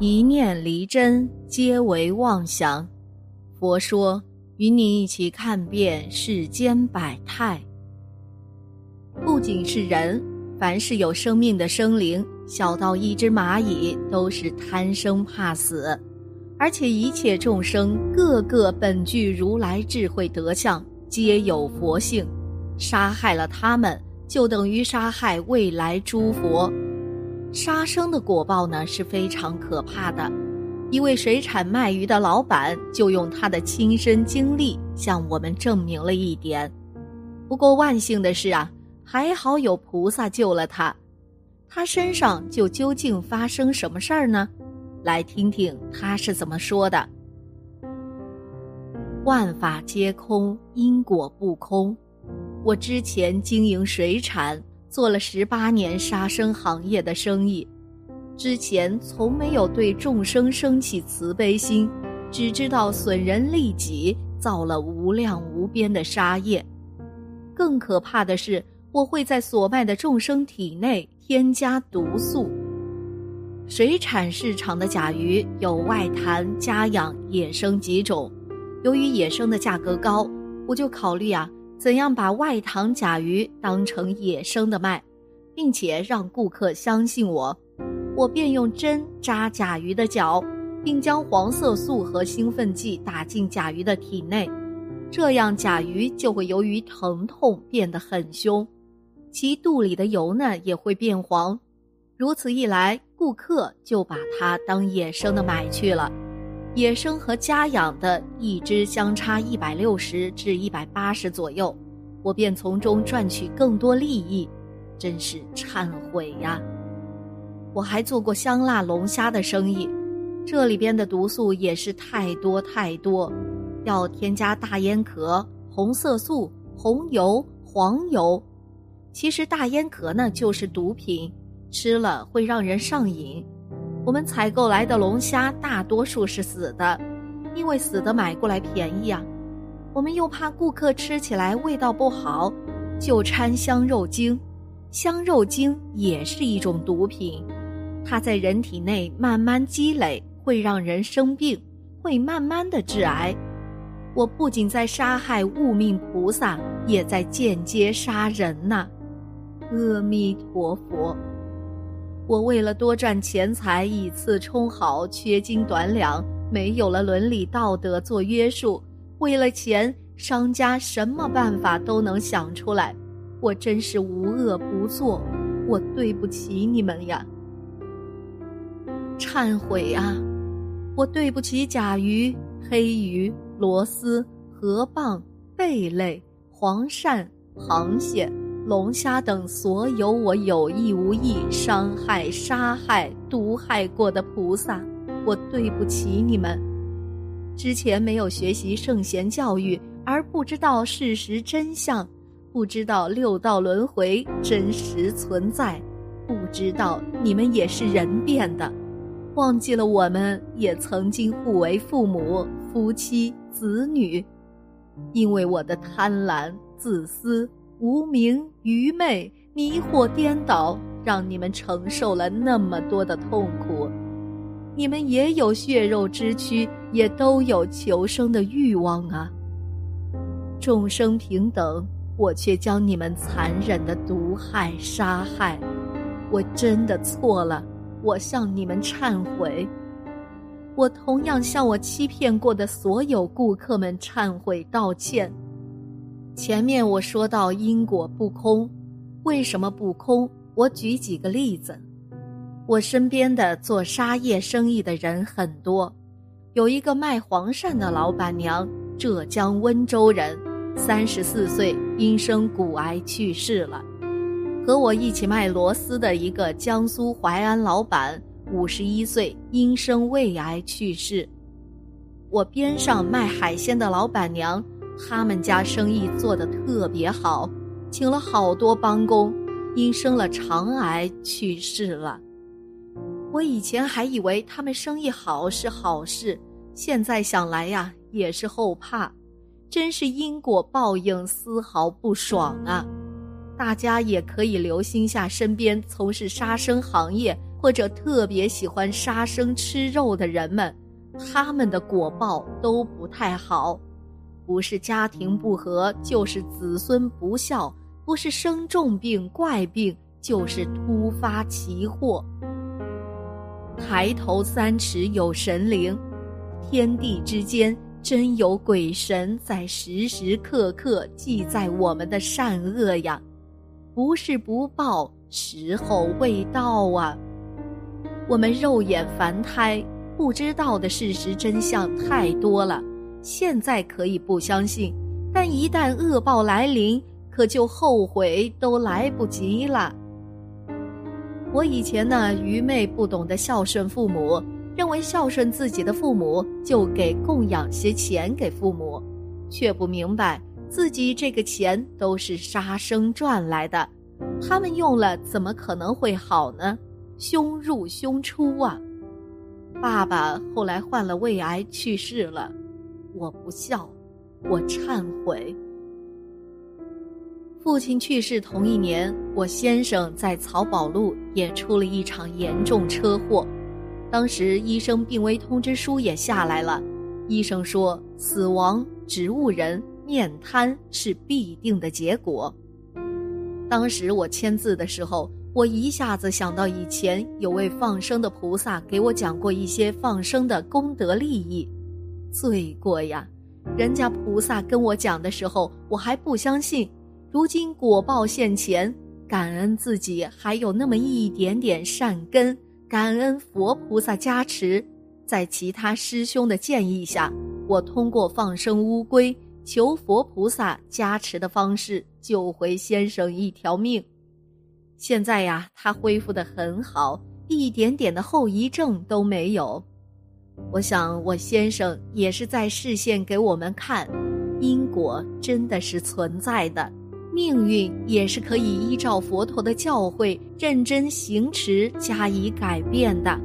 一念离真，皆为妄想。佛说，与你一起看遍世间百态。不仅是人，凡是有生命的生灵，小到一只蚂蚁，都是贪生怕死。而且一切众生，个个本具如来智慧德相，皆有佛性。杀害了他们，就等于杀害未来诸佛。杀生的果报呢是非常可怕的。一位水产卖鱼的老板就用他的亲身经历向我们证明了一点。不过万幸的是啊，还好有菩萨救了他。他身上就究竟发生什么事儿呢？来听听他是怎么说的：“万法皆空，因果不空。我之前经营水产。”做了十八年杀生行业的生意，之前从没有对众生生起慈悲心，只知道损人利己，造了无量无边的杀业。更可怕的是，我会在所卖的众生体内添加毒素。水产市场的甲鱼有外滩、家养、野生几种，由于野生的价格高，我就考虑啊。怎样把外塘甲鱼当成野生的卖，并且让顾客相信我，我便用针扎甲鱼的脚，并将黄色素和兴奋剂打进甲鱼的体内，这样甲鱼就会由于疼痛变得很凶，其肚里的油呢也会变黄，如此一来，顾客就把它当野生的买去了。野生和家养的一只相差一百六十至一百八十左右，我便从中赚取更多利益，真是忏悔呀！我还做过香辣龙虾的生意，这里边的毒素也是太多太多，要添加大烟壳、红色素、红油、黄油。其实大烟壳呢就是毒品，吃了会让人上瘾。我们采购来的龙虾大多数是死的，因为死的买过来便宜啊。我们又怕顾客吃起来味道不好，就掺香肉精。香肉精也是一种毒品，它在人体内慢慢积累，会让人生病，会慢慢的致癌。我不仅在杀害物命菩萨，也在间接杀人呐。阿弥陀佛。我为了多赚钱财，以次充好，缺斤短两，没有了伦理道德做约束。为了钱，商家什么办法都能想出来。我真是无恶不作，我对不起你们呀！忏悔啊！我对不起甲鱼、黑鱼、螺丝、河蚌、贝类、黄鳝、螃蟹。龙虾等所有我有意无意伤害、杀害、毒害过的菩萨，我对不起你们。之前没有学习圣贤教育，而不知道事实真相，不知道六道轮回真实存在，不知道你们也是人变的，忘记了我们也曾经互为父母、夫妻、子女，因为我的贪婪、自私。无名、愚昧、迷惑、颠倒，让你们承受了那么多的痛苦。你们也有血肉之躯，也都有求生的欲望啊。众生平等，我却将你们残忍的毒害、杀害。我真的错了，我向你们忏悔。我同样向我欺骗过的所有顾客们忏悔道歉。前面我说到因果不空，为什么不空？我举几个例子。我身边的做沙业生意的人很多，有一个卖黄鳝的老板娘，浙江温州人，三十四岁因生骨癌去世了。和我一起卖螺丝的一个江苏淮安老板，五十一岁因生胃癌去世。我边上卖海鲜的老板娘。他们家生意做得特别好，请了好多帮工，因生了肠癌去世了。我以前还以为他们生意好是好事，现在想来呀，也是后怕，真是因果报应，丝毫不爽啊！大家也可以留心下身边从事杀生行业或者特别喜欢杀生吃肉的人们，他们的果报都不太好，不是家庭不和，就是子孙不孝，不是生重病怪病，就是突发奇祸。抬头三尺有神灵，天地之间真有鬼神在时时刻刻记在我们的善恶呀，不是不报，时候未到啊。我们肉眼凡胎不知道的事实真相太多了，现在可以不相信，但一旦恶报来临，可就后悔都来不及了。我以前呢，愚昧不懂得孝顺父母，认为孝顺自己的父母就给供养些钱给父母，却不明白自己这个钱都是杀生赚来的，他们用了怎么可能会好呢？凶入凶出啊！爸爸后来患了胃癌去世了，我不孝，我忏悔。父亲去世同一年，我先生在曹宝路也出了一场严重车祸，当时医生病危通知书也下来了，医生说死亡、植物人、面瘫是必定的结果。当时我签字的时候。我一下子想到以前有位放生的菩萨给我讲过一些放生的功德利益，罪过呀！人家菩萨跟我讲的时候，我还不相信。如今果报现前，感恩自己还有那么一点点善根，感恩佛菩萨加持，在其他师兄的建议下，我通过放生乌龟，求佛菩萨加持的方式，救回先生一条命。现在呀，他恢复的很好，一点点的后遗症都没有。我想，我先生也是在视线给我们看，因果真的是存在的，命运也是可以依照佛陀的教诲认真行持加以改变的。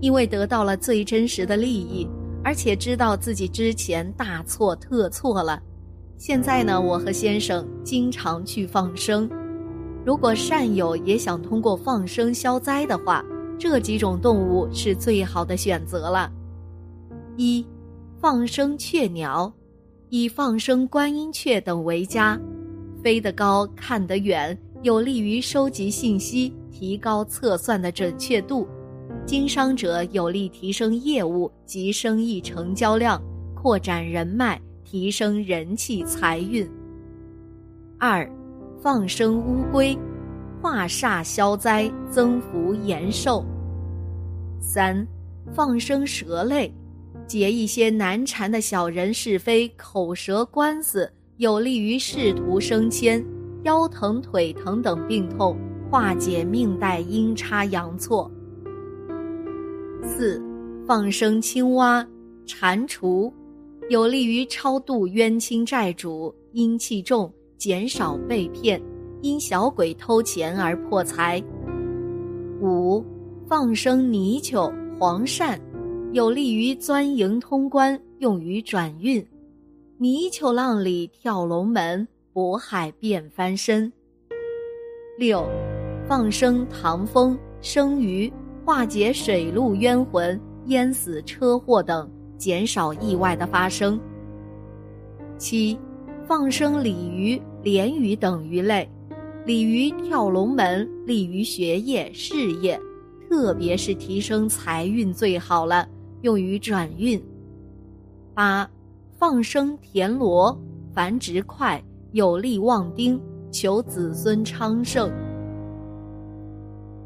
因为得到了最真实的利益，而且知道自己之前大错特错了，现在呢，我和先生经常去放生。如果善友也想通过放生消灾的话，这几种动物是最好的选择了。一，放生雀鸟，以放生观音雀等为佳，飞得高，看得远，有利于收集信息，提高测算的准确度。经商者有利提升业务及生意成交量，扩展人脉，提升人气财运。二。放生乌龟，化煞消灾，增福延寿。三，放生蛇类，解一些难缠的小人是非、口舌官司，有利于仕途升迁。腰疼、腿疼等病痛，化解命带阴差阳错。四，放生青蛙、蟾蜍，有利于超度冤亲债主，阴气重。减少被骗，因小鬼偷钱而破财。五，放生泥鳅、黄鳝，有利于钻营通关，用于转运。泥鳅浪里跳龙门，渤海变翻身。六，放生唐风、生鱼，化解水陆冤魂、淹死、车祸等，减少意外的发生。七。放生鲤鱼、鲢鱼等鱼类，鲤鱼跳龙门，利于学业、事业，特别是提升财运最好了，用于转运。八，放生田螺，繁殖快，有利旺丁，求子孙昌盛。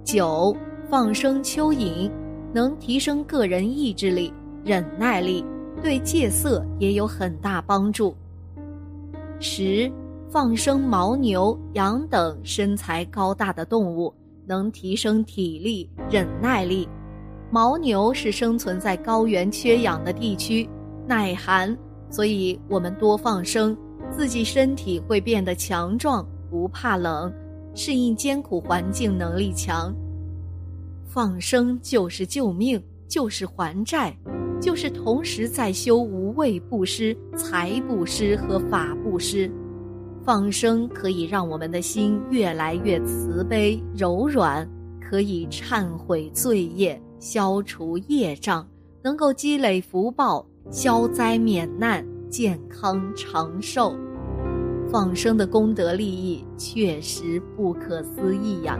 九，放生蚯蚓，能提升个人意志力、忍耐力，对戒色也有很大帮助。十，放生牦牛、羊等身材高大的动物，能提升体力、忍耐力。牦牛是生存在高原缺氧的地区，耐寒，所以我们多放生，自己身体会变得强壮，不怕冷，适应艰苦环境能力强。放生就是救命，就是还债。就是同时在修无畏布施、财布施和法布施，放生可以让我们的心越来越慈悲柔软，可以忏悔罪业，消除业障，能够积累福报，消灾免难，健康长寿。放生的功德利益确实不可思议呀！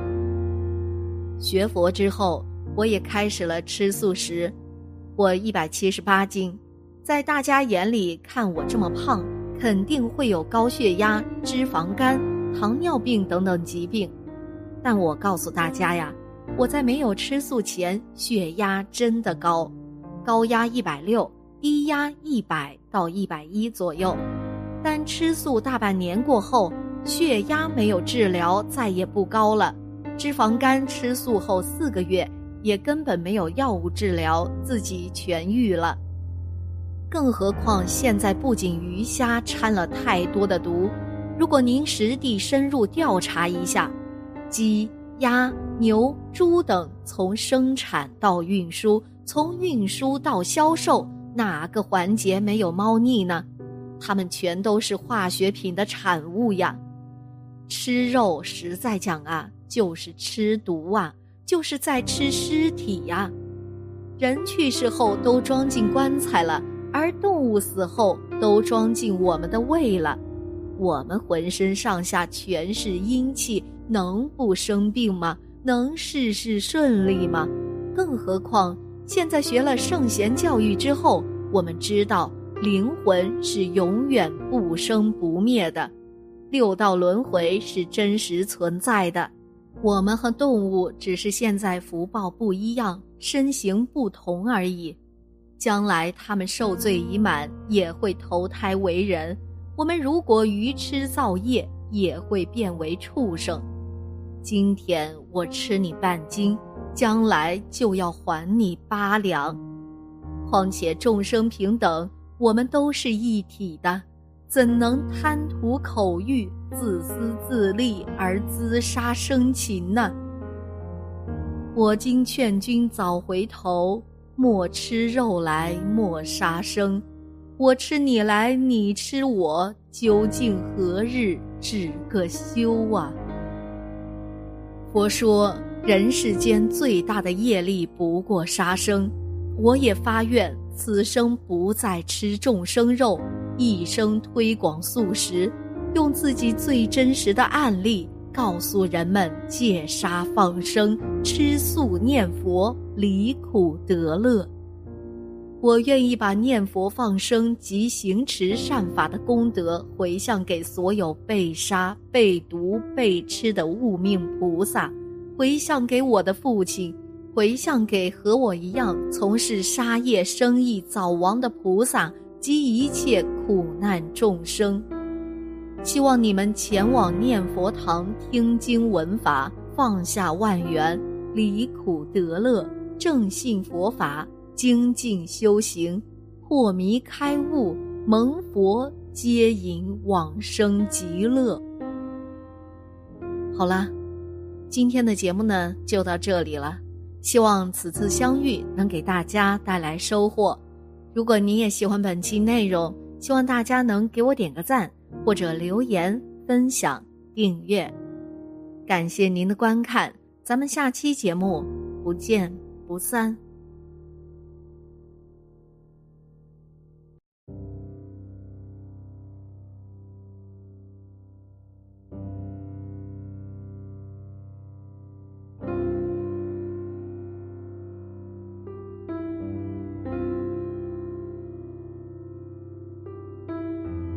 学佛之后，我也开始了吃素食。我一百七十八斤，在大家眼里看我这么胖，肯定会有高血压、脂肪肝、糖尿病等等疾病。但我告诉大家呀，我在没有吃素前，血压真的高，高压一百六，低压一百到一百一左右。但吃素大半年过后，血压没有治疗，再也不高了。脂肪肝吃素后四个月。也根本没有药物治疗，自己痊愈了。更何况现在不仅鱼虾掺了太多的毒，如果您实地深入调查一下，鸡、鸭、牛、猪等从生产到运输，从运输到销售，哪个环节没有猫腻呢？它们全都是化学品的产物呀！吃肉实在讲啊，就是吃毒啊！就是在吃尸体呀，人去世后都装进棺材了，而动物死后都装进我们的胃了。我们浑身上下全是阴气，能不生病吗？能事事顺利吗？更何况现在学了圣贤教育之后，我们知道灵魂是永远不生不灭的，六道轮回是真实存在的。我们和动物只是现在福报不一样，身形不同而已。将来他们受罪已满，也会投胎为人。我们如果愚痴造业，也会变为畜生。今天我吃你半斤，将来就要还你八两。况且众生平等，我们都是一体的。怎能贪图口欲、自私自利而滋杀生禽呢？我今劝君早回头，莫吃肉来，莫杀生。我吃你来，你吃我，究竟何日止个休啊？佛说，人世间最大的业力不过杀生，我也发愿，此生不再吃众生肉。一生推广素食，用自己最真实的案例告诉人们戒杀放生、吃素念佛、离苦得乐。我愿意把念佛放生及行持善法的功德回向给所有被杀、被毒、被吃的物命菩萨，回向给我的父亲，回向给和我一样从事杀业生意早亡的菩萨。及一切苦难众生，希望你们前往念佛堂听经闻法，放下万缘，离苦得乐，正信佛法，精进修行，破迷开悟，蒙佛接引往生极乐。好了，今天的节目呢就到这里了，希望此次相遇能给大家带来收获。如果您也喜欢本期内容，希望大家能给我点个赞，或者留言、分享、订阅。感谢您的观看，咱们下期节目不见不散。